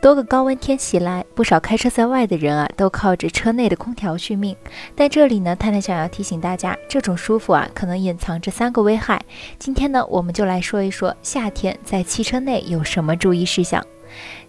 多个高温天袭来，不少开车在外的人啊，都靠着车内的空调续命。但这里呢，探探想要提醒大家，这种舒服啊，可能隐藏着三个危害。今天呢，我们就来说一说夏天在汽车内有什么注意事项。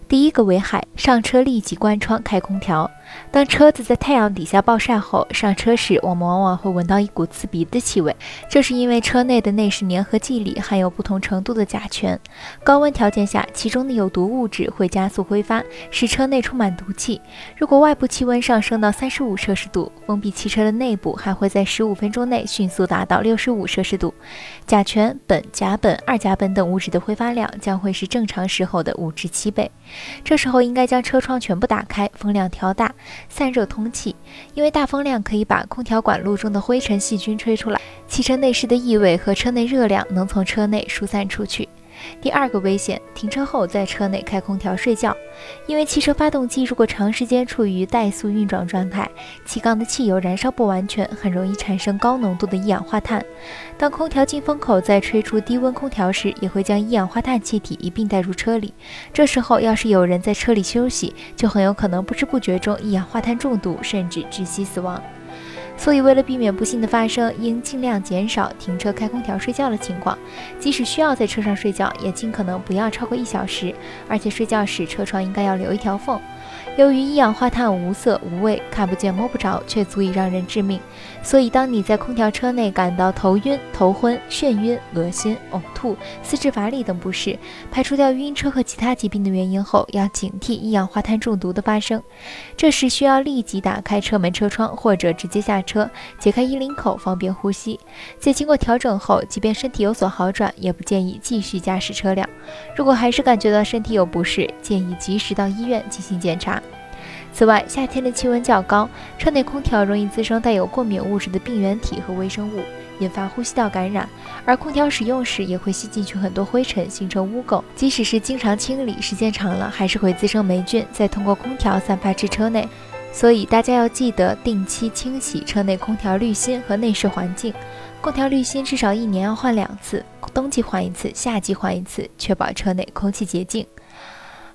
第一个危害，上车立即关窗开空调。当车子在太阳底下暴晒后，上车时我们往往会闻到一股刺鼻的气味，这是因为车内的内饰粘合剂里含有不同程度的甲醛。高温条件下，其中的有毒物质会加速挥发，使车内充满毒气。如果外部气温上升到三十五摄氏度，封闭汽车的内部还会在十五分钟内迅速达到六十五摄氏度。甲醛、苯、甲苯、二甲苯等物质的挥发量将会是正常时候的五至七备。这时候应该将车窗全部打开，风量调大。散热通气，因为大风量可以把空调管路中的灰尘、细菌吹出来，汽车内饰的异味和车内热量能从车内疏散出去。第二个危险，停车后在车内开空调睡觉。因为汽车发动机如果长时间处于怠速运转状态，气缸的汽油燃烧不完全，很容易产生高浓度的一氧化碳。当空调进风口在吹出低温空调时，也会将一氧化碳气体一并带入车里。这时候要是有人在车里休息，就很有可能不知不觉中一氧化碳中毒，甚至窒息死亡。所以，为了避免不幸的发生，应尽量减少停车开空调睡觉的情况。即使需要在车上睡觉，也尽可能不要超过一小时。而且睡觉时车窗应该要留一条缝。由于一氧化碳无色无味，看不见摸不着，却足以让人致命。所以，当你在空调车内感到头晕、头昏、眩晕、恶心、呕吐、四肢乏力等不适，排除掉晕车和其他疾病的原因后，要警惕一氧化碳中毒的发生。这时需要立即打开车门、车窗，或者直接下车，解开衣领口，方便呼吸。在经过调整后，即便身体有所好转，也不建议继续驾驶车辆。如果还是感觉到身体有不适，建议及时到医院进行检查。此外，夏天的气温较高，车内空调容易滋生带有过敏物质的病原体和微生物，引发呼吸道感染。而空调使用时也会吸进去很多灰尘，形成污垢。即使是经常清理，时间长了还是会滋生霉菌，再通过空调散发至车内。所以大家要记得定期清洗车内空调滤芯和内饰环境。空调滤芯至少一年要换两次，冬季换一次，夏季换一次，确保车内空气洁净。